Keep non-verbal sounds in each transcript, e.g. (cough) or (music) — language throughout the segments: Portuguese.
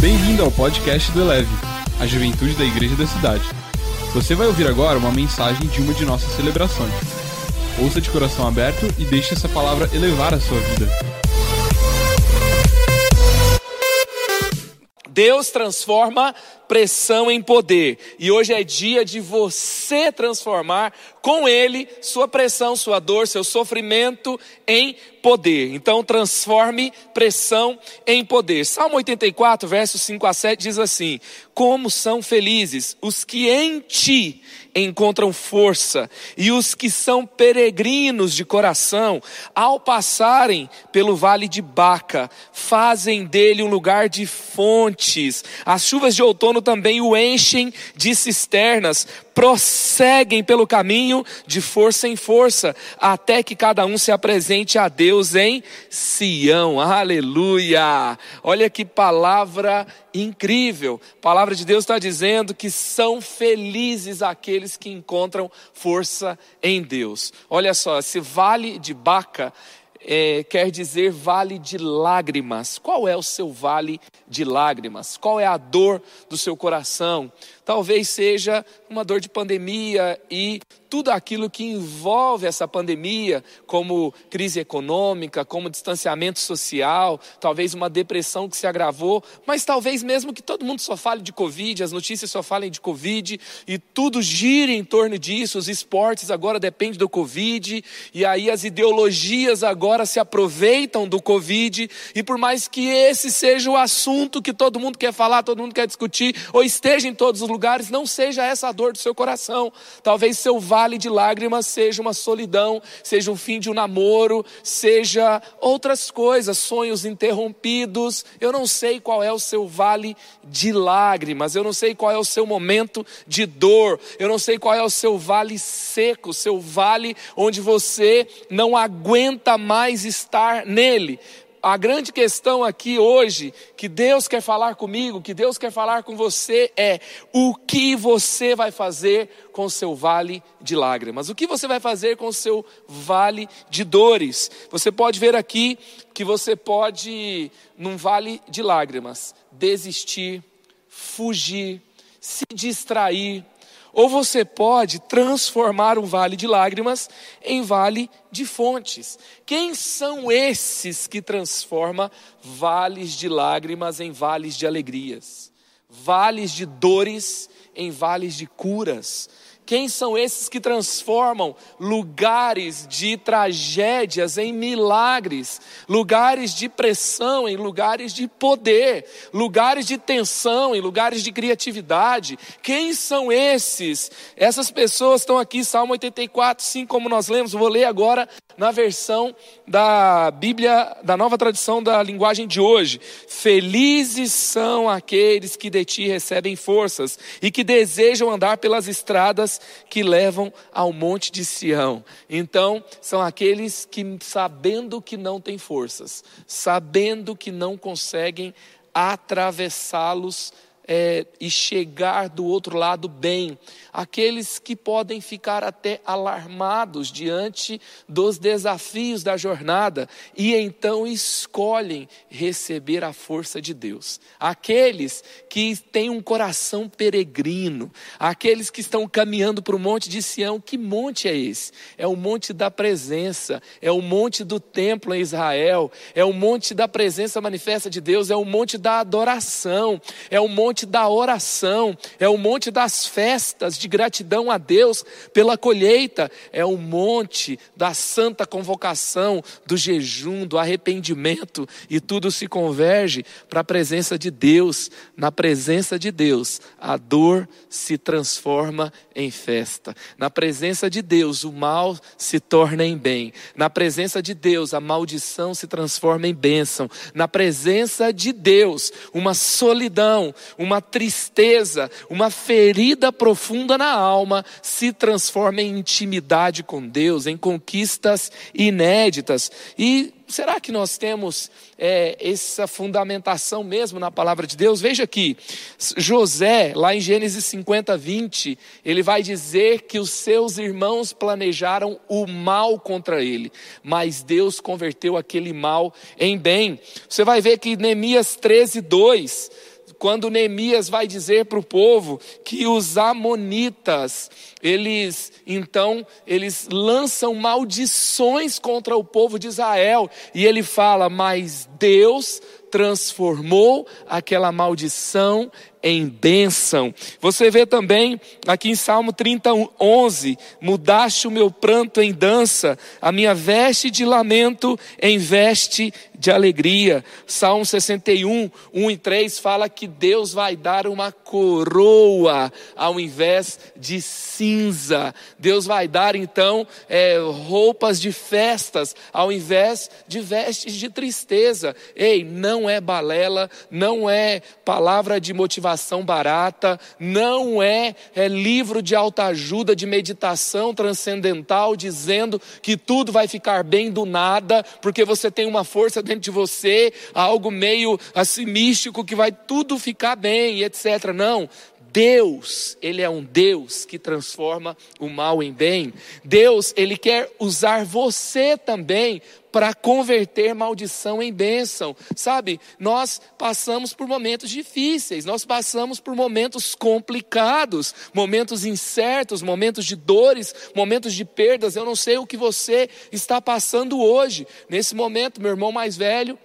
Bem-vindo ao podcast do Eleve, a juventude da igreja da cidade. Você vai ouvir agora uma mensagem de uma de nossas celebrações. Ouça de coração aberto e deixe essa palavra elevar a sua vida. Deus transforma pressão em poder. E hoje é dia de você transformar com Ele sua pressão, sua dor, seu sofrimento em poder. Então transforme pressão em poder. Salmo 84, versos 5 a 7 diz assim: Como são felizes os que em ti encontram força e os que são peregrinos de coração, ao passarem pelo vale de Baca, fazem dele um lugar de fontes. As chuvas de outono também o enchem de cisternas, prosseguem pelo caminho de força em força, até que cada um se apresente a Deus em Sião. Aleluia! Olha que palavra incrível. A palavra de Deus está dizendo que são felizes aqueles que encontram força em Deus. Olha só, esse vale de Baca é, quer dizer vale de lágrimas. Qual é o seu vale de lágrimas? Qual é a dor do seu coração? Talvez seja uma dor de pandemia e tudo aquilo que envolve essa pandemia, como crise econômica, como distanciamento social, talvez uma depressão que se agravou, mas talvez mesmo que todo mundo só fale de Covid, as notícias só falem de Covid e tudo gire em torno disso, os esportes agora dependem do Covid e aí as ideologias agora se aproveitam do Covid e por mais que esse seja o assunto que todo mundo quer falar, todo mundo quer discutir ou esteja em todos os lugares, não seja essa a dor do seu coração. Talvez seu vale de lágrimas seja uma solidão, seja o fim de um namoro, seja outras coisas, sonhos interrompidos. Eu não sei qual é o seu vale de lágrimas, eu não sei qual é o seu momento de dor, eu não sei qual é o seu vale seco, seu vale onde você não aguenta mais estar nele a grande questão aqui hoje, que Deus quer falar comigo, que Deus quer falar com você, é o que você vai fazer com o seu vale de lágrimas, o que você vai fazer com o seu vale de dores. Você pode ver aqui que você pode, num vale de lágrimas, desistir, fugir, se distrair, ou você pode transformar o vale de lágrimas em vale de fontes. Quem são esses que transformam vales de lágrimas em vales de alegrias? Vales de dores em vales de curas? Quem são esses que transformam lugares de tragédias em milagres, lugares de pressão em lugares de poder, lugares de tensão em lugares de criatividade? Quem são esses? Essas pessoas estão aqui, Salmo 84, sim, como nós lemos, vou ler agora na versão da Bíblia, da nova tradição da linguagem de hoje. Felizes são aqueles que de ti recebem forças e que desejam andar pelas estradas que levam ao monte de Sião. Então, são aqueles que, sabendo que não têm forças, sabendo que não conseguem atravessá-los, é, e chegar do outro lado bem, aqueles que podem ficar até alarmados diante dos desafios da jornada e então escolhem receber a força de Deus. Aqueles que têm um coração peregrino, aqueles que estão caminhando para o monte de Sião, que monte é esse? É o monte da presença, é o monte do templo em Israel, é o monte da presença manifesta de Deus, é o monte da adoração, é o monte da oração, é o monte das festas de gratidão a Deus pela colheita, é o monte da santa convocação, do jejum, do arrependimento, e tudo se converge para a presença de Deus. Na presença de Deus, a dor se transforma em festa. Na presença de Deus, o mal se torna em bem. Na presença de Deus, a maldição se transforma em bênção. Na presença de Deus, uma solidão, uma tristeza, uma ferida profunda na alma se transforma em intimidade com Deus, em conquistas inéditas. E será que nós temos é, essa fundamentação mesmo na palavra de Deus? Veja aqui, José, lá em Gênesis 50, 20, ele vai dizer que os seus irmãos planejaram o mal contra ele, mas Deus converteu aquele mal em bem. Você vai ver que Neemias 13, 2 quando Neemias vai dizer para o povo que os amonitas, eles então, eles lançam maldições contra o povo de Israel, e ele fala: "Mas Deus transformou aquela maldição em bênção. Você vê também aqui em Salmo 30, 11: Mudaste o meu pranto em dança, a minha veste de lamento em veste de alegria. Salmo 61, 1 e 3 fala que Deus vai dar uma coroa ao invés de cinza. Deus vai dar então é, roupas de festas ao invés de vestes de tristeza. Ei, não é balela, não é palavra de motivação barata, não é, é livro de autoajuda, de meditação transcendental, dizendo que tudo vai ficar bem do nada, porque você tem uma força dentro de você, algo meio assim místico que vai tudo ficar bem, etc. Não. Deus, Ele é um Deus que transforma o mal em bem. Deus, Ele quer usar você também para converter maldição em bênção. Sabe, nós passamos por momentos difíceis, nós passamos por momentos complicados, momentos incertos, momentos de dores, momentos de perdas. Eu não sei o que você está passando hoje. Nesse momento, meu irmão mais velho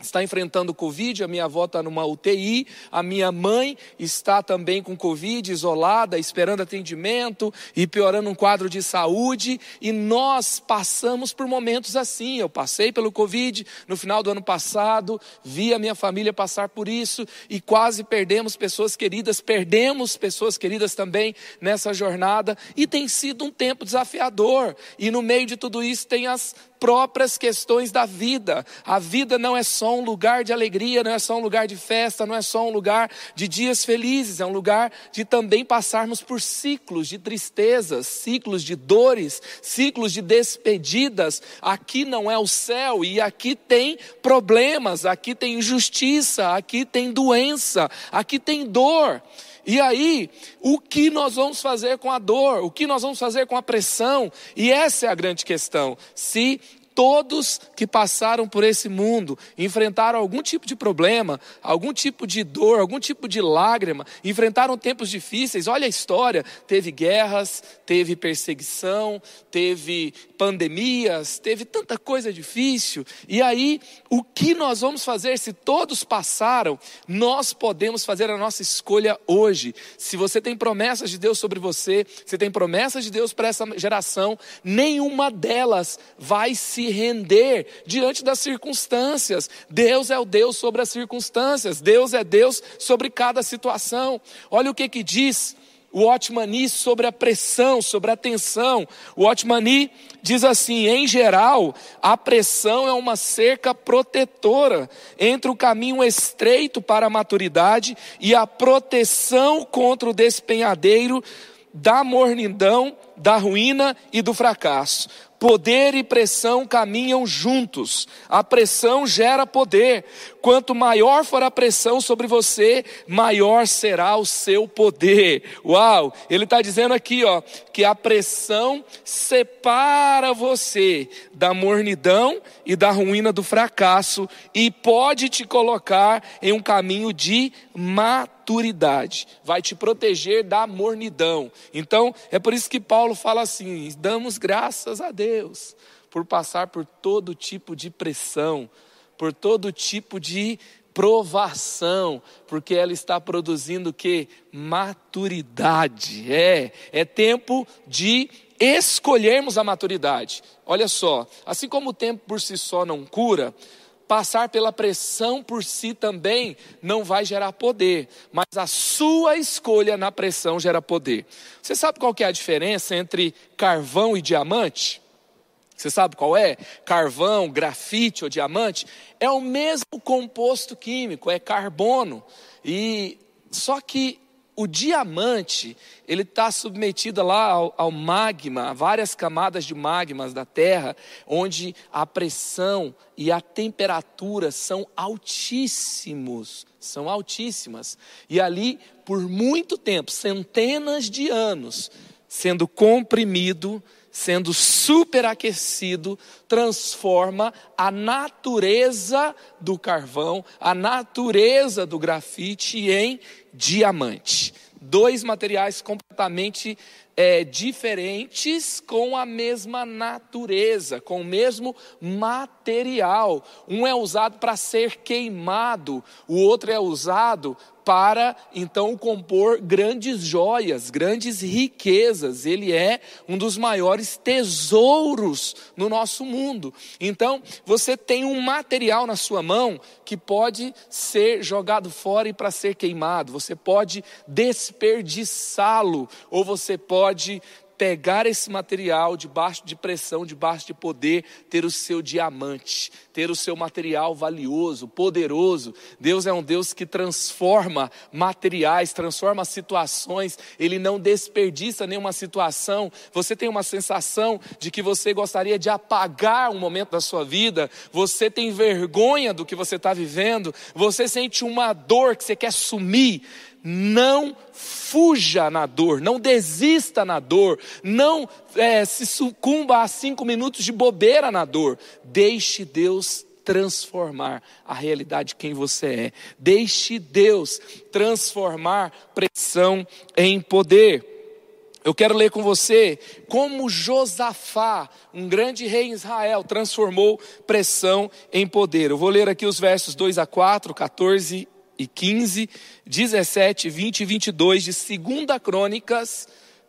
está enfrentando Covid, a minha avó está numa UTI, a minha mãe está também com Covid, isolada, esperando atendimento e piorando um quadro de saúde, e nós passamos por momentos assim. Eu passei pelo Covid no final do ano passado, vi a minha família passar por isso e quase perdemos pessoas queridas, perdemos pessoas queridas também nessa jornada, e tem sido um tempo desafiador, e no meio de tudo isso tem as próprias questões da vida. A vida não é só um lugar de alegria, não é só um lugar de festa, não é só um lugar de dias felizes, é um lugar de também passarmos por ciclos de tristezas, ciclos de dores, ciclos de despedidas. Aqui não é o céu e aqui tem problemas, aqui tem injustiça, aqui tem doença, aqui tem dor. E aí, o que nós vamos fazer com a dor? O que nós vamos fazer com a pressão? E essa é a grande questão. Se todos que passaram por esse mundo enfrentaram algum tipo de problema, algum tipo de dor, algum tipo de lágrima, enfrentaram tempos difíceis. Olha a história: teve guerras, teve perseguição, teve pandemias, teve tanta coisa difícil. E aí, o que nós vamos fazer se todos passaram? Nós podemos fazer a nossa escolha hoje. Se você tem promessas de Deus sobre você, se tem promessas de Deus para essa geração, nenhuma delas vai se render diante das circunstâncias. Deus é o Deus sobre as circunstâncias, Deus é Deus sobre cada situação. Olha o que que diz o Otmani sobre a pressão, sobre a tensão. O Otmani diz assim: em geral, a pressão é uma cerca protetora entre o caminho estreito para a maturidade e a proteção contra o despenhadeiro da mornidão, da ruína e do fracasso. Poder e pressão caminham juntos. A pressão gera poder. Quanto maior for a pressão sobre você, maior será o seu poder. Uau! Ele está dizendo aqui, ó, que a pressão separa você da mornidão e da ruína do fracasso e pode te colocar em um caminho de maturidade. Vai te proteger da mornidão. Então, é por isso que Paulo fala assim: damos graças a Deus por passar por todo tipo de pressão por todo tipo de provação, porque ela está produzindo que maturidade. É, é tempo de escolhermos a maturidade. Olha só, assim como o tempo por si só não cura, passar pela pressão por si também não vai gerar poder, mas a sua escolha na pressão gera poder. Você sabe qual que é a diferença entre carvão e diamante? Você sabe qual é? Carvão, grafite ou diamante é o mesmo composto químico, é carbono. E só que o diamante ele está submetido lá ao, ao, magma, a várias camadas de magmas da Terra, onde a pressão e a temperatura são altíssimos, são altíssimas. E ali, por muito tempo, centenas de anos, sendo comprimido sendo superaquecido, transforma a natureza do carvão, a natureza do grafite em diamante. Dois materiais completamente é, diferentes com a mesma natureza, com o mesmo material. Um é usado para ser queimado, o outro é usado para então compor grandes joias, grandes riquezas. Ele é um dos maiores tesouros no nosso mundo. Então, você tem um material na sua mão que pode ser jogado fora e para ser queimado. Você pode desperdiçá-lo ou você pode pegar esse material debaixo de pressão, debaixo de poder, ter o seu diamante, ter o seu material valioso, poderoso. Deus é um Deus que transforma materiais, transforma situações, ele não desperdiça nenhuma situação. Você tem uma sensação de que você gostaria de apagar um momento da sua vida, você tem vergonha do que você está vivendo, você sente uma dor que você quer sumir não fuja na dor, não desista na dor, não é, se sucumba a cinco minutos de bobeira na dor. Deixe Deus transformar a realidade de quem você é. Deixe Deus transformar pressão em poder. Eu quero ler com você como Josafá, um grande rei em Israel, transformou pressão em poder. Eu vou ler aqui os versos 2 a 4, 14 e 15, 17, 20 e 22 de 2 Crônicas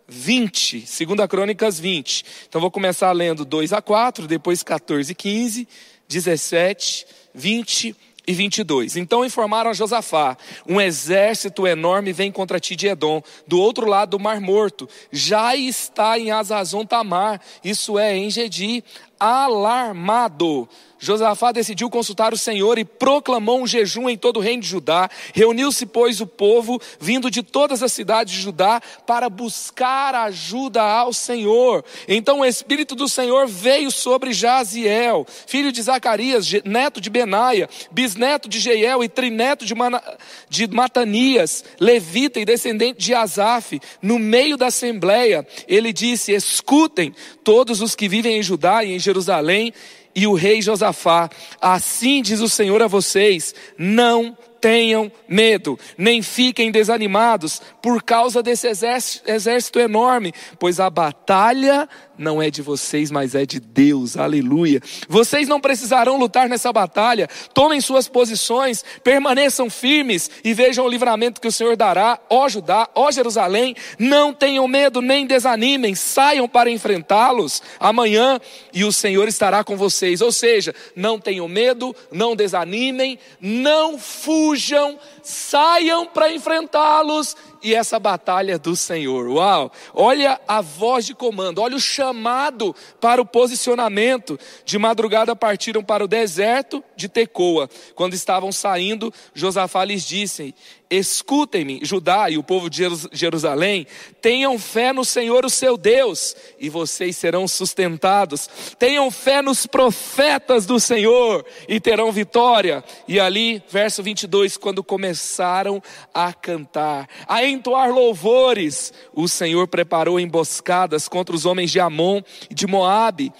20. 2 Crônicas 20. Então vou começar lendo 2 a 4, depois 14 e 15, 17, 20 e 22. Então informaram a Josafá: um exército enorme vem contra ti de Edom, do outro lado do Mar Morto. Já está em Azazon Tamar, isso é, em Gedi, alarmado Josafá decidiu consultar o Senhor e proclamou um jejum em todo o reino de Judá. Reuniu-se, pois, o povo, vindo de todas as cidades de Judá, para buscar ajuda ao Senhor. Então o Espírito do Senhor veio sobre Jaziel, filho de Zacarias, neto de Benaia, bisneto de Jeiel e trineto de, Mana, de Matanias, levita e descendente de Asaf, no meio da assembleia. Ele disse: Escutem todos os que vivem em Judá e em Jerusalém e o rei Josafá: Assim diz o Senhor a vocês: não tenham medo, nem fiquem desanimados por causa desse exército, enorme, pois a batalha não é de vocês, mas é de Deus. Aleluia. Vocês não precisarão lutar nessa batalha. Tomem suas posições, permaneçam firmes e vejam o livramento que o Senhor dará, ó Judá, ó Jerusalém. Não tenham medo nem desanimem, saiam para enfrentá-los amanhã e o Senhor estará com vocês. Ou seja, não tenham medo, não desanimem, não fujam, saiam para enfrentá-los e essa batalha é do Senhor. Uau! Olha a voz de comando, olha o chamado para o posicionamento. De madrugada partiram para o deserto de Tecoa. Quando estavam saindo, Josafá lhes disse: Escutem-me, Judá e o povo de Jerusalém, tenham fé no Senhor, o seu Deus, e vocês serão sustentados. Tenham fé nos profetas do Senhor e terão vitória. E ali, verso 22, quando começaram a cantar, a entoar louvores, o Senhor preparou emboscadas contra os homens de Amon e de Moabe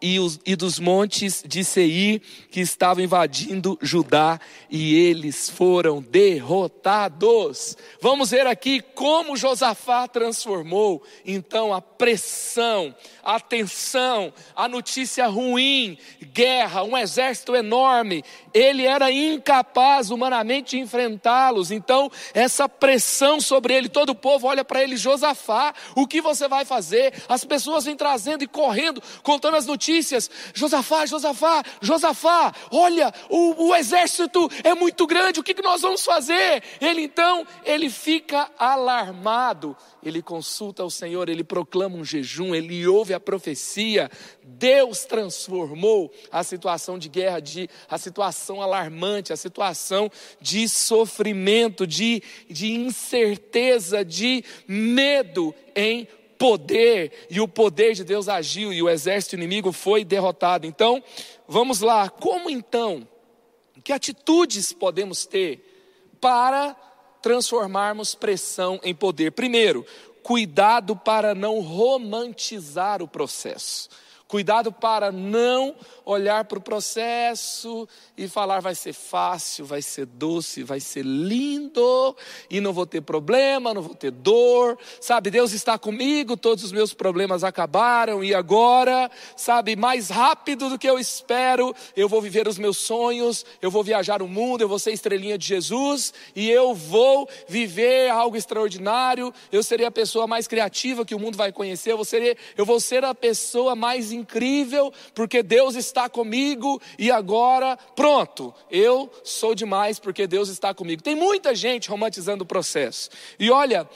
e, os, e dos montes de Seir que estavam invadindo Judá e eles foram derrotados. Vamos ver aqui como Josafá transformou então a pressão, a tensão, a notícia ruim, guerra, um exército enorme. Ele era incapaz humanamente de enfrentá-los. Então, essa pressão sobre ele, todo o povo olha para ele, Josafá, o que você vai fazer? As pessoas vêm trazendo e correndo, contando as notícias notícias: Josafá, Josafá, Josafá, olha, o, o exército é muito grande, o que, que nós vamos fazer? Ele então, ele fica alarmado, ele consulta o Senhor, ele proclama um jejum, ele ouve a profecia. Deus transformou a situação de guerra, de, a situação alarmante, a situação de sofrimento, de, de incerteza, de medo em poder, e o poder de Deus agiu, e o exército inimigo foi derrotado. Então, vamos lá, como então, que atitudes podemos ter para transformarmos pressão em poder? Primeiro, cuidado para não romantizar o processo. Cuidado para não olhar para o processo e falar vai ser fácil, vai ser doce, vai ser lindo e não vou ter problema, não vou ter dor. Sabe, Deus está comigo, todos os meus problemas acabaram e agora, sabe, mais rápido do que eu espero, eu vou viver os meus sonhos, eu vou viajar o mundo, eu vou ser estrelinha de Jesus e eu vou viver algo extraordinário. Eu serei a pessoa mais criativa que o mundo vai conhecer, eu vou ser, eu vou ser a pessoa mais incrível, porque Deus está comigo e agora, pronto, eu sou demais porque Deus está comigo. Tem muita gente romantizando o processo. E olha,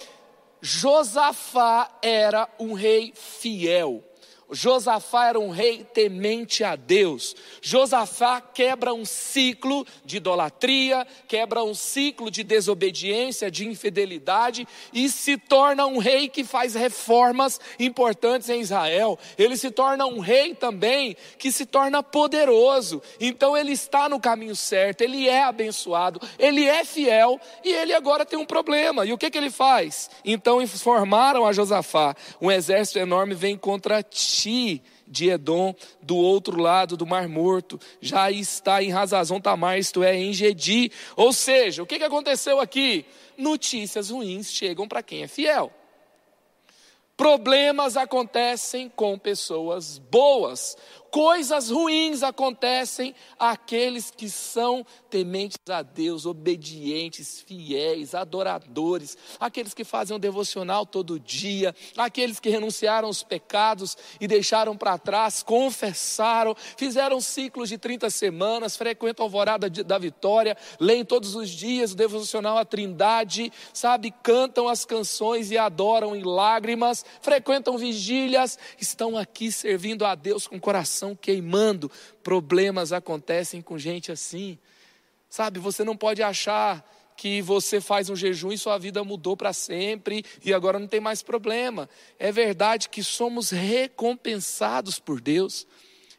Josafá era um rei fiel. Josafá era um rei temente a Deus. Josafá quebra um ciclo de idolatria, quebra um ciclo de desobediência, de infidelidade e se torna um rei que faz reformas importantes em Israel. Ele se torna um rei também que se torna poderoso. Então ele está no caminho certo, ele é abençoado, ele é fiel e ele agora tem um problema. E o que, que ele faz? Então informaram a Josafá: um exército enorme vem contra ti de Edom, do outro lado do Mar Morto, já está em Razazon Tamar, isto é, em Gedi. Ou seja, o que aconteceu aqui? Notícias ruins chegam para quem é fiel. Problemas acontecem com pessoas boas coisas ruins acontecem àqueles que são tementes a Deus, obedientes, fiéis, adoradores, aqueles que fazem um devocional todo dia, aqueles que renunciaram aos pecados e deixaram para trás, confessaram, fizeram ciclos de 30 semanas, frequentam a alvorada da vitória, leem todos os dias o devocional à Trindade, sabe, cantam as canções e adoram em lágrimas, frequentam vigílias, estão aqui servindo a Deus com coração coração queimando. Problemas acontecem com gente assim. Sabe, você não pode achar que você faz um jejum e sua vida mudou para sempre e agora não tem mais problema. É verdade que somos recompensados por Deus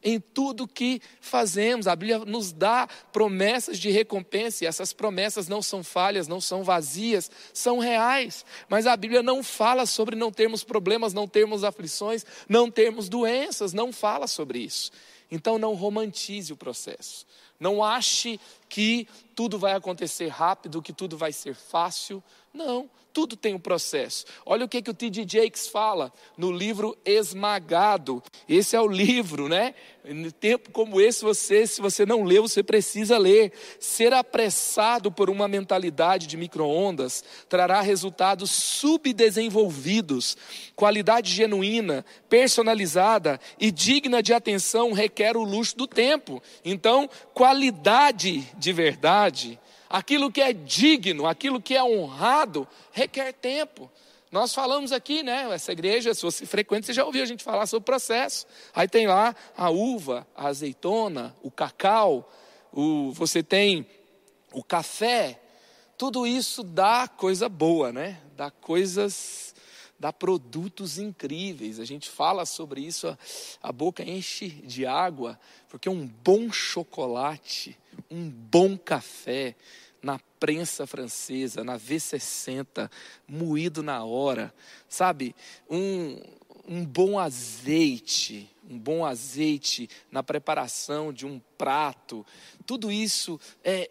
em tudo que fazemos. A Bíblia nos dá promessas de recompensa, e essas promessas não são falhas, não são vazias, são reais. Mas a Bíblia não fala sobre não termos problemas, não termos aflições, não termos doenças, não fala sobre isso. Então não romantize o processo. Não ache que tudo vai acontecer rápido, que tudo vai ser fácil. Não, tudo tem um processo. Olha o que, que o T.D. Jakes fala no livro Esmagado. Esse é o livro, né? Em tempo como esse, você, se você não leu, você precisa ler. Ser apressado por uma mentalidade de micro-ondas trará resultados subdesenvolvidos. Qualidade genuína, personalizada e digna de atenção requer o luxo do tempo. Então, qualidade de verdade Aquilo que é digno, aquilo que é honrado, requer tempo. Nós falamos aqui, né? Essa igreja, se você frequenta, você já ouviu a gente falar sobre o processo. Aí tem lá a uva, a azeitona, o cacau, o, você tem o café. Tudo isso dá coisa boa, né? Dá coisas, dá produtos incríveis. A gente fala sobre isso, a, a boca enche de água, porque um bom chocolate, um bom café, na prensa francesa, na V60, moído na hora, sabe? Um, um bom azeite, um bom azeite na preparação de um prato, tudo isso é,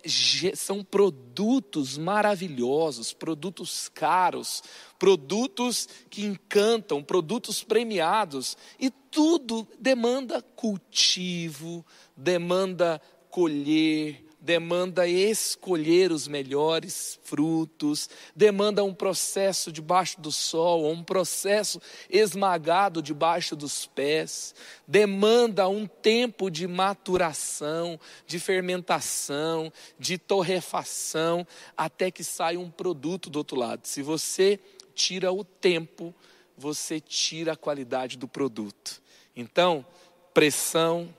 são produtos maravilhosos, produtos caros, produtos que encantam, produtos premiados, e tudo demanda cultivo, demanda colher, demanda escolher os melhores frutos, demanda um processo debaixo do sol, um processo esmagado debaixo dos pés, demanda um tempo de maturação, de fermentação, de torrefação, até que saia um produto do outro lado. Se você tira o tempo, você tira a qualidade do produto. Então, pressão,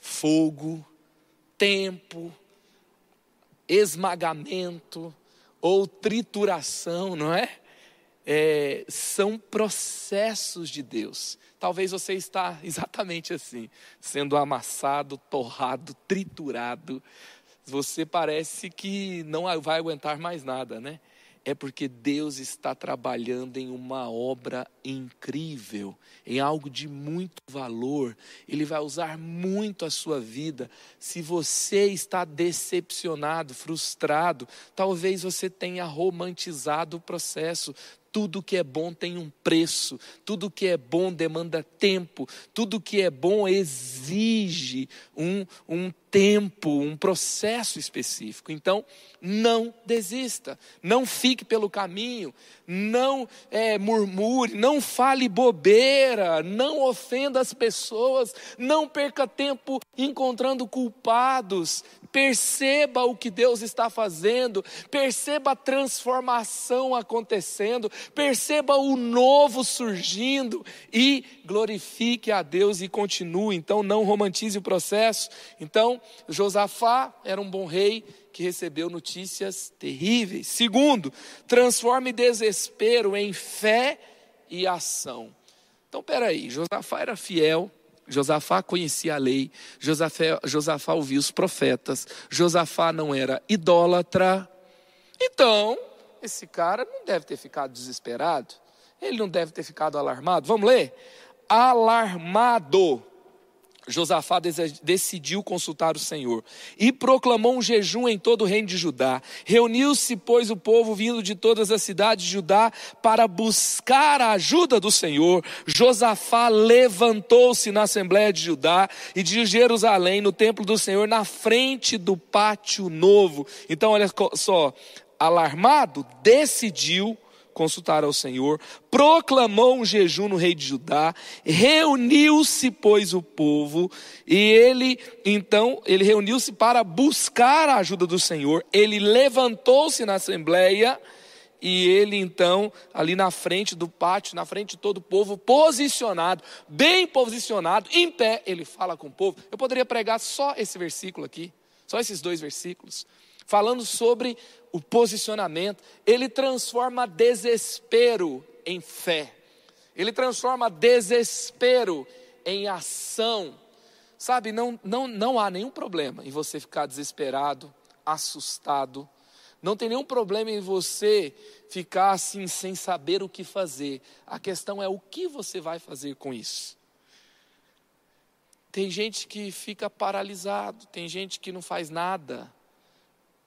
fogo, tempo, esmagamento ou trituração, não é? é? São processos de Deus. Talvez você está (laughs) exatamente assim, sendo amassado, torrado, triturado. Você parece que não vai aguentar mais nada, né? É porque Deus está trabalhando em uma obra incrível, em algo de muito valor. Ele vai usar muito a sua vida. Se você está decepcionado, frustrado, talvez você tenha romantizado o processo, tudo que é bom tem um preço, tudo que é bom demanda tempo, tudo que é bom exige um, um tempo, um processo específico. Então, não desista, não fique pelo caminho, não é, murmure, não fale bobeira, não ofenda as pessoas, não perca tempo encontrando culpados. Perceba o que Deus está fazendo, perceba a transformação acontecendo, perceba o novo surgindo e glorifique a Deus e continue. Então, não romantize o processo. Então, Josafá era um bom rei que recebeu notícias terríveis. Segundo, transforme desespero em fé e ação. Então, peraí, Josafá era fiel, Josafá conhecia a lei, Josafá, Josafá ouvia os profetas, Josafá não era idólatra. Então, esse cara não deve ter ficado desesperado, ele não deve ter ficado alarmado. Vamos ler? Alarmado Josafá decidiu consultar o Senhor e proclamou um jejum em todo o reino de Judá. Reuniu-se, pois, o povo vindo de todas as cidades de Judá para buscar a ajuda do Senhor. Josafá levantou-se na Assembleia de Judá e de Jerusalém, no templo do Senhor, na frente do pátio novo. Então, olha só, alarmado, decidiu consultar ao Senhor, proclamou um jejum no rei de Judá, reuniu-se, pois, o povo, e ele, então, ele reuniu-se para buscar a ajuda do Senhor, ele levantou-se na assembleia, e ele então, ali na frente do pátio, na frente de todo o povo, posicionado, bem posicionado, em pé, ele fala com o povo. Eu poderia pregar só esse versículo aqui, só esses dois versículos falando sobre o posicionamento. Ele transforma desespero em fé. Ele transforma desespero em ação. Sabe, não, não, não há nenhum problema em você ficar desesperado, assustado. Não tem nenhum problema em você ficar assim sem saber o que fazer. A questão é o que você vai fazer com isso. Tem gente que fica paralisado, tem gente que não faz nada.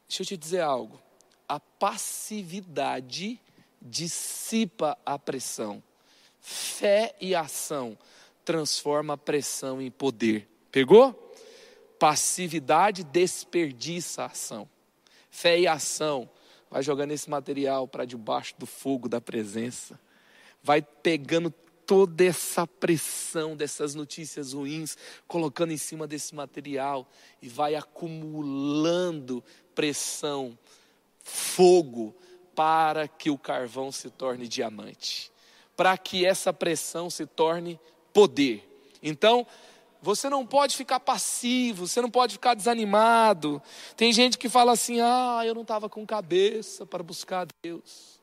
Deixa eu te dizer algo. A passividade dissipa a pressão. Fé e ação transforma a pressão em poder. Pegou? Passividade desperdiça a ação. Fé e ação vai jogando esse material para debaixo do fogo da presença. Vai pegando toda essa pressão dessas notícias ruins, colocando em cima desse material e vai acumulando pressão, fogo, para que o carvão se torne diamante, para que essa pressão se torne poder. Então, você não pode ficar passivo, você não pode ficar desanimado. Tem gente que fala assim: ah, eu não estava com cabeça para buscar Deus,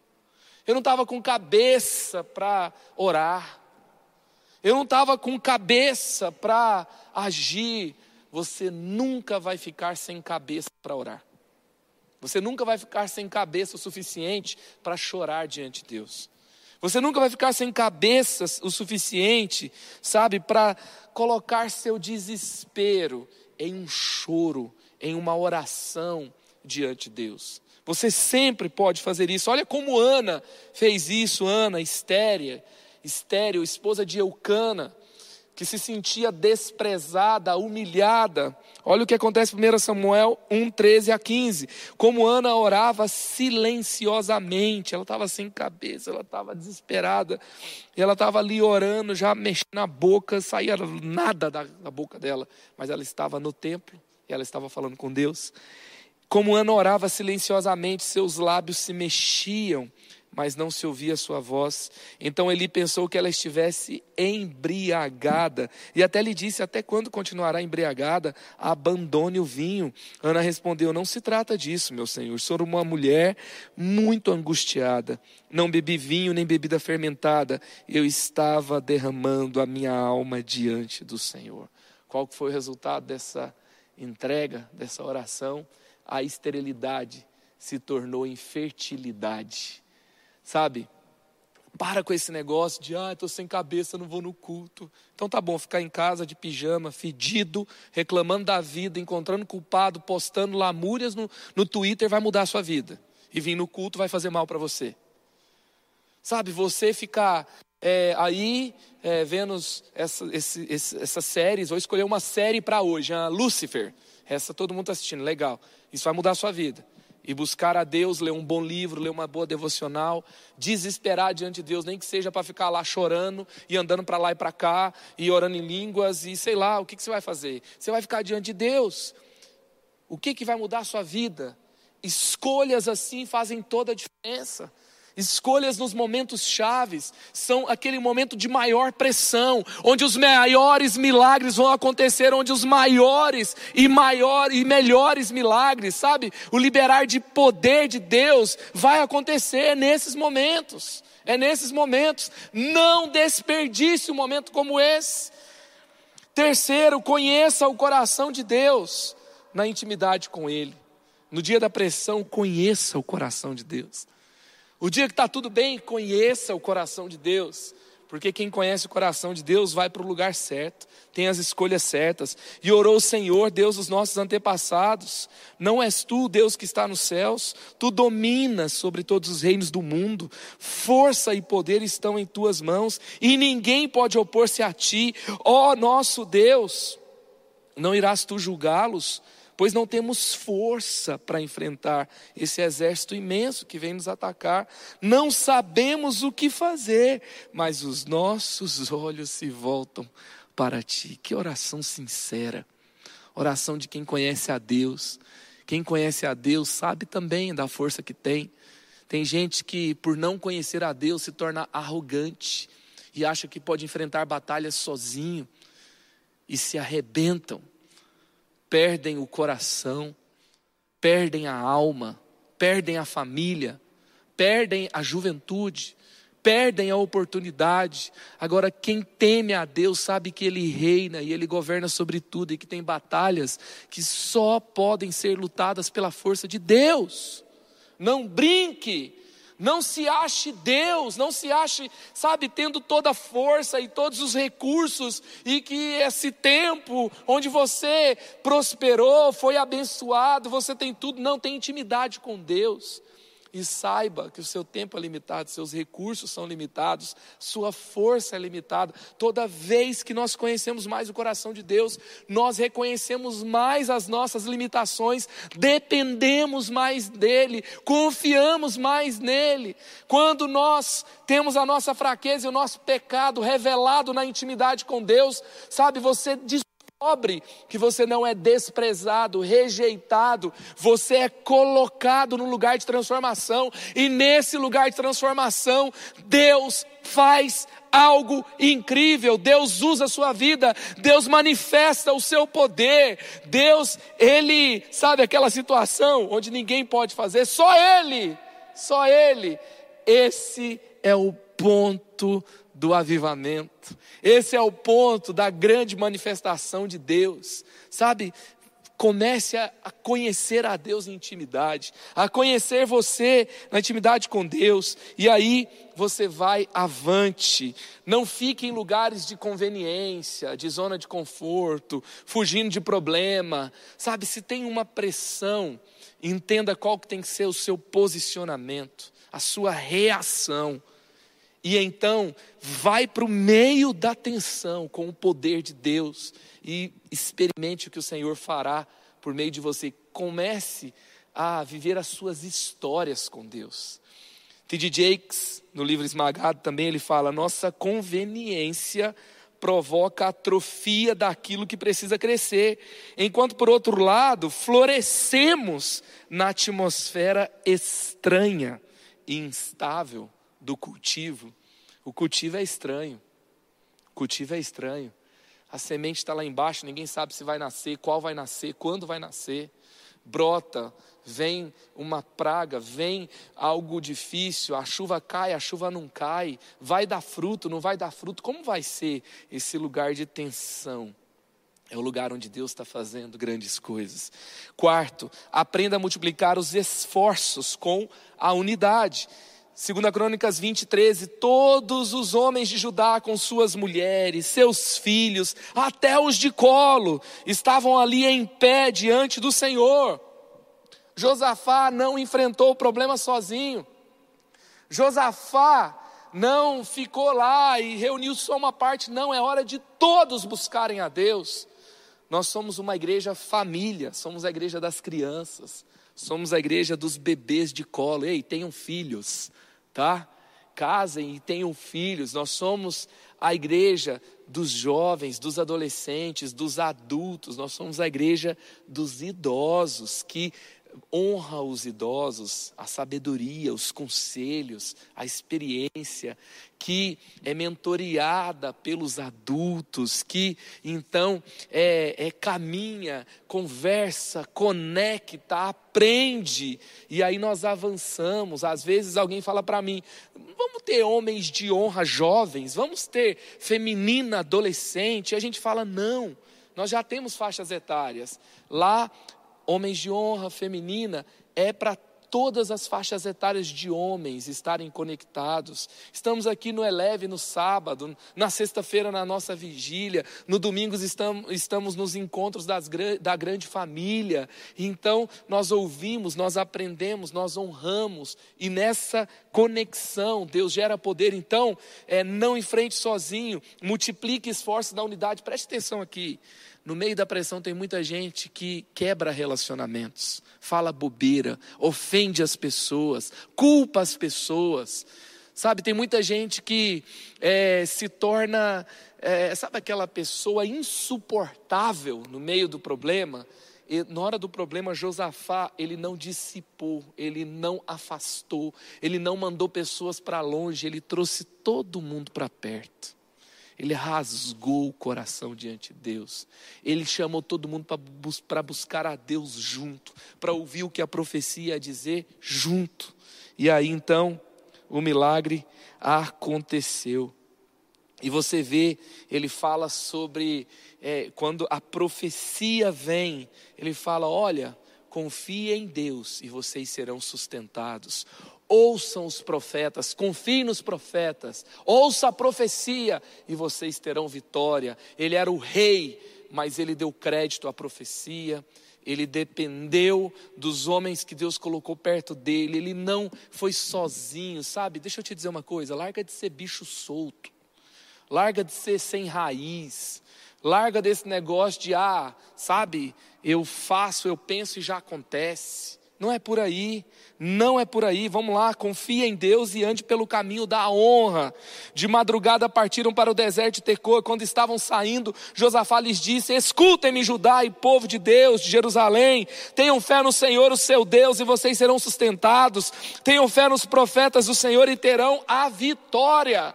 eu não estava com cabeça para orar, eu não estava com cabeça para agir. Você nunca vai ficar sem cabeça para orar. Você nunca vai ficar sem cabeça o suficiente para chorar diante de Deus. Você nunca vai ficar sem cabeça o suficiente, sabe, para colocar seu desespero em um choro, em uma oração diante de Deus. Você sempre pode fazer isso. Olha como Ana fez isso, Ana, estéria, estéreo, esposa de Eucana que se sentia desprezada, humilhada. Olha o que acontece em 1 Samuel 1, 13 a 15. Como Ana orava silenciosamente, ela estava sem cabeça, ela estava desesperada, e ela estava ali orando, já mexendo na boca, saía nada da, da boca dela, mas ela estava no templo e ela estava falando com Deus. Como Ana orava silenciosamente, seus lábios se mexiam mas não se ouvia sua voz. Então ele pensou que ela estivesse embriagada, e até lhe disse: Até quando continuará embriagada? Abandone o vinho. Ana respondeu: Não se trata disso, meu senhor. Sou uma mulher muito angustiada. Não bebi vinho nem bebida fermentada. Eu estava derramando a minha alma diante do Senhor. Qual foi o resultado dessa entrega, dessa oração? A esterilidade se tornou infertilidade. Sabe? Para com esse negócio de, ah, estou sem cabeça, não vou no culto. Então tá bom, ficar em casa de pijama, fedido, reclamando da vida, encontrando culpado, postando lamúrias no, no Twitter, vai mudar a sua vida. E vir no culto vai fazer mal para você. Sabe, você ficar é, aí é, vendo essa, esse, esse, essas séries, vou escolher uma série para hoje, a Lucifer. Essa todo mundo está assistindo, legal. Isso vai mudar a sua vida e buscar a Deus, ler um bom livro, ler uma boa devocional, desesperar diante de Deus, nem que seja para ficar lá chorando e andando para lá e para cá e orando em línguas e sei lá, o que, que você vai fazer? Você vai ficar diante de Deus. O que, que vai mudar a sua vida? Escolhas assim fazem toda a diferença. Escolhas nos momentos chaves são aquele momento de maior pressão, onde os maiores milagres vão acontecer, onde os maiores e maiores e melhores milagres, sabe? O liberar de poder de Deus vai acontecer nesses momentos. É nesses momentos. Não desperdice um momento como esse. Terceiro, conheça o coração de Deus na intimidade com Ele. No dia da pressão, conheça o coração de Deus. O dia que está tudo bem, conheça o coração de Deus. Porque quem conhece o coração de Deus vai para o lugar certo, tem as escolhas certas. E orou o Senhor, Deus dos nossos antepassados: Não és tu, Deus que está nos céus, tu dominas sobre todos os reinos do mundo, força e poder estão em tuas mãos, e ninguém pode opor-se a ti, ó nosso Deus. Não irás tu julgá-los? Pois não temos força para enfrentar esse exército imenso que vem nos atacar. Não sabemos o que fazer, mas os nossos olhos se voltam para ti. Que oração sincera, oração de quem conhece a Deus. Quem conhece a Deus sabe também da força que tem. Tem gente que, por não conhecer a Deus, se torna arrogante e acha que pode enfrentar batalhas sozinho e se arrebentam perdem o coração, perdem a alma, perdem a família, perdem a juventude, perdem a oportunidade. Agora, quem teme a Deus sabe que Ele reina e Ele governa sobre tudo e que tem batalhas que só podem ser lutadas pela força de Deus. Não brinque não se ache Deus, não se ache, sabe, tendo toda a força e todos os recursos, e que esse tempo onde você prosperou, foi abençoado, você tem tudo, não tem intimidade com Deus. E saiba que o seu tempo é limitado, seus recursos são limitados, sua força é limitada. Toda vez que nós conhecemos mais o coração de Deus, nós reconhecemos mais as nossas limitações, dependemos mais dEle, confiamos mais nele. Quando nós temos a nossa fraqueza e o nosso pecado revelado na intimidade com Deus, sabe, você descobre que você não é desprezado, rejeitado, você é colocado no lugar de transformação, e nesse lugar de transformação, Deus faz algo incrível. Deus usa a sua vida, Deus manifesta o seu poder. Deus, ele, sabe aquela situação onde ninguém pode fazer, só ele, só ele. Esse é o ponto do avivamento. Esse é o ponto da grande manifestação de Deus. Sabe, comece a, conhecer a Deus em intimidade, a conhecer você na intimidade com Deus, e aí você vai avante. Não fique em lugares de conveniência, de zona de conforto, fugindo de problema. Sabe, se tem uma pressão, entenda qual que tem que ser o seu posicionamento, a sua reação. E então, vai para o meio da tensão com o poder de Deus e experimente o que o Senhor fará por meio de você. Comece a viver as suas histórias com Deus. T.D. Jakes, no livro Esmagado, também ele fala: nossa conveniência provoca atrofia daquilo que precisa crescer, enquanto por outro lado, florescemos na atmosfera estranha e instável do cultivo. O cultivo é estranho. O cultivo é estranho. A semente está lá embaixo, ninguém sabe se vai nascer, qual vai nascer, quando vai nascer. Brota, vem uma praga, vem algo difícil, a chuva cai, a chuva não cai, vai dar fruto, não vai dar fruto. Como vai ser esse lugar de tensão? É o lugar onde Deus está fazendo grandes coisas. Quarto, aprenda a multiplicar os esforços com a unidade. Segunda Crônicas 20, 13, todos os homens de Judá com suas mulheres, seus filhos, até os de colo, estavam ali em pé diante do Senhor. Josafá não enfrentou o problema sozinho. Josafá não ficou lá e reuniu só uma parte, não, é hora de todos buscarem a Deus. Nós somos uma igreja família, somos a igreja das crianças, somos a igreja dos bebês de colo. Ei, tenham filhos tá? Casem e tenham filhos. Nós somos a igreja dos jovens, dos adolescentes, dos adultos. Nós somos a igreja dos idosos que honra os idosos, a sabedoria, os conselhos, a experiência, que é mentoreada pelos adultos, que então é, é, caminha, conversa, conecta, aprende, e aí nós avançamos. Às vezes alguém fala para mim: vamos ter homens de honra jovens, vamos ter feminina adolescente. E a gente fala: não, nós já temos faixas etárias. Lá homens de honra feminina, é para todas as faixas etárias de homens estarem conectados. Estamos aqui no Eleve no sábado, na sexta-feira na nossa vigília, no domingo estamos, estamos nos encontros das, da grande família. Então nós ouvimos, nós aprendemos, nós honramos e nessa conexão Deus gera poder. Então é, não enfrente sozinho, multiplique esforços na unidade. Preste atenção aqui. No meio da pressão tem muita gente que quebra relacionamentos, fala bobeira, ofende as pessoas, culpa as pessoas. Sabe, tem muita gente que é, se torna, é, sabe aquela pessoa insuportável no meio do problema? E na hora do problema, Josafá, ele não dissipou, ele não afastou, ele não mandou pessoas para longe, ele trouxe todo mundo para perto. Ele rasgou o coração diante de Deus. Ele chamou todo mundo para buscar a Deus junto, para ouvir o que a profecia ia dizer junto. E aí então o milagre aconteceu. E você vê, ele fala sobre é, quando a profecia vem, ele fala: olha, confie em Deus e vocês serão sustentados ouçam os profetas, confiem nos profetas, ouça a profecia e vocês terão vitória. Ele era o rei, mas ele deu crédito à profecia, ele dependeu dos homens que Deus colocou perto dele, ele não foi sozinho, sabe? Deixa eu te dizer uma coisa: larga de ser bicho solto, larga de ser sem raiz, larga desse negócio de, ah, sabe, eu faço, eu penso e já acontece. Não é por aí, não é por aí. Vamos lá, confia em Deus e ande pelo caminho da honra. De madrugada partiram para o deserto de Tecoa. Quando estavam saindo, Josafá lhes disse: Escutem-me, Judá e povo de Deus, de Jerusalém. Tenham fé no Senhor, o seu Deus, e vocês serão sustentados. Tenham fé nos profetas do Senhor e terão a vitória.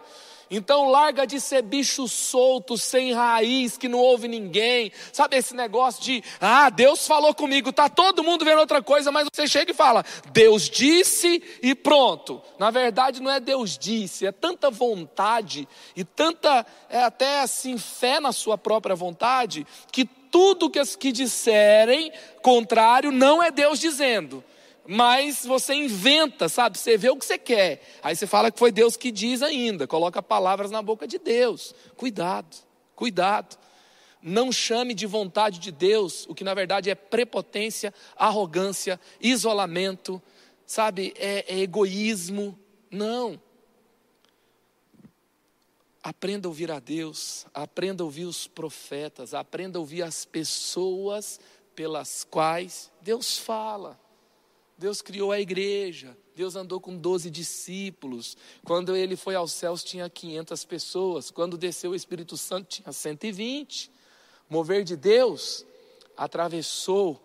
Então larga de ser bicho solto, sem raiz, que não ouve ninguém. Sabe esse negócio de, ah, Deus falou comigo, tá todo mundo vendo outra coisa, mas você chega e fala, Deus disse e pronto. Na verdade não é Deus disse, é tanta vontade e tanta é até assim fé na sua própria vontade que tudo que, que disserem contrário não é Deus dizendo mas você inventa, sabe? Você vê o que você quer. Aí você fala que foi Deus que diz ainda, coloca palavras na boca de Deus. Cuidado, cuidado. Não chame de vontade de Deus o que na verdade é prepotência, arrogância, isolamento, sabe? É, é egoísmo. Não. Aprenda a ouvir a Deus, aprenda a ouvir os profetas, aprenda a ouvir as pessoas pelas quais Deus fala. Deus criou a igreja, Deus andou com 12 discípulos. Quando ele foi aos céus, tinha 500 pessoas. Quando desceu o Espírito Santo, tinha 120. O mover de Deus atravessou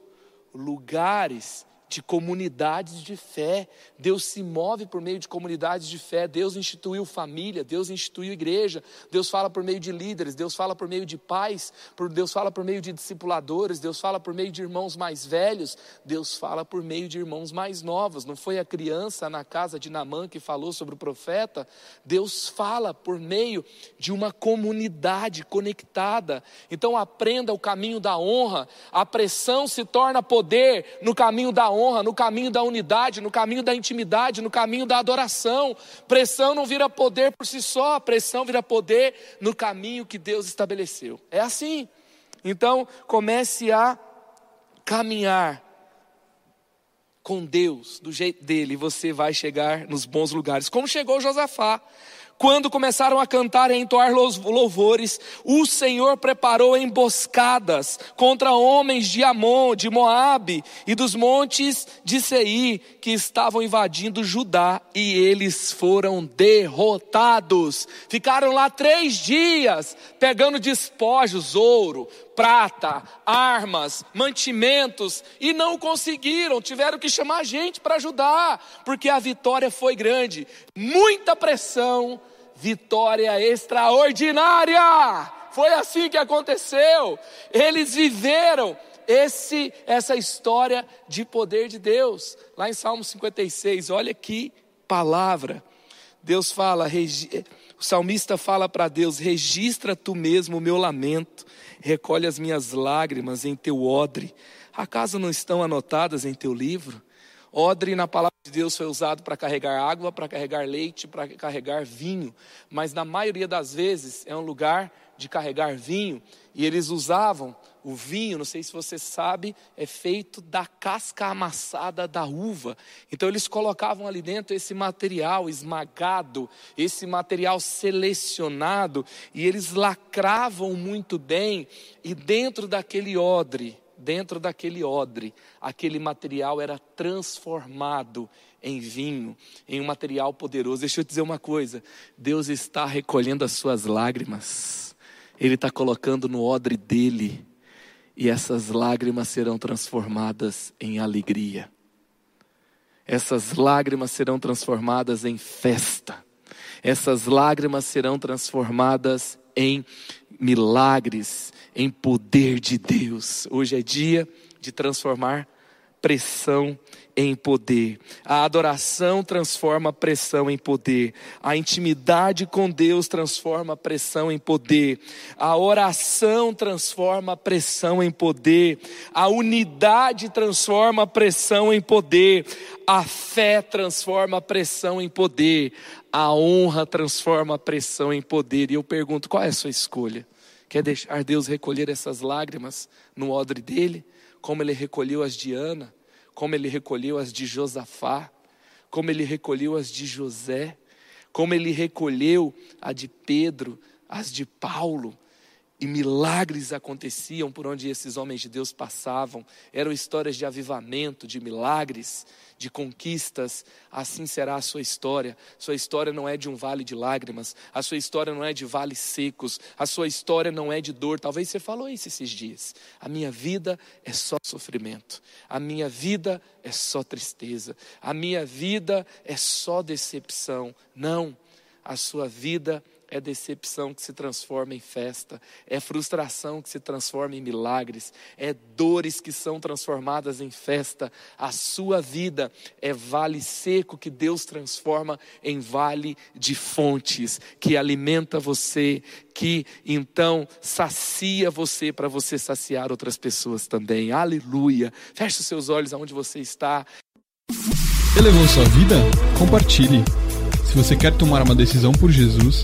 lugares de comunidades de fé. Deus se move por meio de comunidades de fé. Deus instituiu família, Deus instituiu igreja. Deus fala por meio de líderes, Deus fala por meio de pais, Deus fala por meio de discipuladores, Deus fala por meio de irmãos mais velhos, Deus fala por meio de irmãos mais novos. Não foi a criança na casa de Namã que falou sobre o profeta? Deus fala por meio de uma comunidade conectada. Então aprenda o caminho da honra. A pressão se torna poder no caminho da honra honra, no caminho da unidade, no caminho da intimidade, no caminho da adoração. Pressão não vira poder por si só, pressão vira poder no caminho que Deus estabeleceu. É assim. Então, comece a caminhar com Deus, do jeito dele, você vai chegar nos bons lugares. Como chegou Josafá quando começaram a cantar e a entoar louvores, o Senhor preparou emboscadas contra homens de Amon, de Moabe e dos montes de Seir que estavam invadindo Judá e eles foram derrotados. Ficaram lá três dias pegando despojos, ouro, prata, armas, mantimentos e não conseguiram, tiveram que chamar gente para ajudar, porque a vitória foi grande. Muita pressão, vitória extraordinária. Foi assim que aconteceu. Eles viveram esse essa história de poder de Deus. Lá em Salmo 56, olha que palavra. Deus fala, o salmista fala para Deus: registra tu mesmo o meu lamento, recolhe as minhas lágrimas em teu odre. Acaso não estão anotadas em teu livro? Odre na palavra de Deus foi usado para carregar água, para carregar leite, para carregar vinho, mas na maioria das vezes é um lugar de carregar vinho, e eles usavam o vinho, não sei se você sabe, é feito da casca amassada da uva. Então eles colocavam ali dentro esse material esmagado, esse material selecionado, e eles lacravam muito bem, e dentro daquele odre, dentro daquele odre, aquele material era transformado em vinho, em um material poderoso. Deixa eu te dizer uma coisa: Deus está recolhendo as suas lágrimas, Ele está colocando no odre dele, e essas lágrimas serão transformadas em alegria. Essas lágrimas serão transformadas em festa. Essas lágrimas serão transformadas em milagres, em poder de Deus. Hoje é dia de transformar pressão em poder. A adoração transforma pressão em poder. A intimidade com Deus transforma pressão em poder. A oração transforma pressão em poder. A unidade transforma pressão em poder. A fé transforma pressão em poder. A honra transforma pressão em poder. E eu pergunto: qual é a sua escolha? Quer deixar Deus recolher essas lágrimas no odre dele? Como ele recolheu as de Ana? Como ele recolheu as de Josafá? Como ele recolheu as de José? Como ele recolheu a de Pedro, as de Paulo? E milagres aconteciam por onde esses homens de Deus passavam. Eram histórias de avivamento, de milagres, de conquistas. Assim será a sua história. Sua história não é de um vale de lágrimas. A sua história não é de vales secos. A sua história não é de dor. Talvez você falou isso esses dias. A minha vida é só sofrimento. A minha vida é só tristeza. A minha vida é só decepção. Não. A sua vida é é decepção que se transforma em festa, é frustração que se transforma em milagres, é dores que são transformadas em festa. A sua vida é vale seco que Deus transforma em vale de fontes, que alimenta você, que então sacia você para você saciar outras pessoas também. Aleluia. Feche os seus olhos aonde você está. Elevou sua vida? Compartilhe. Se você quer tomar uma decisão por Jesus,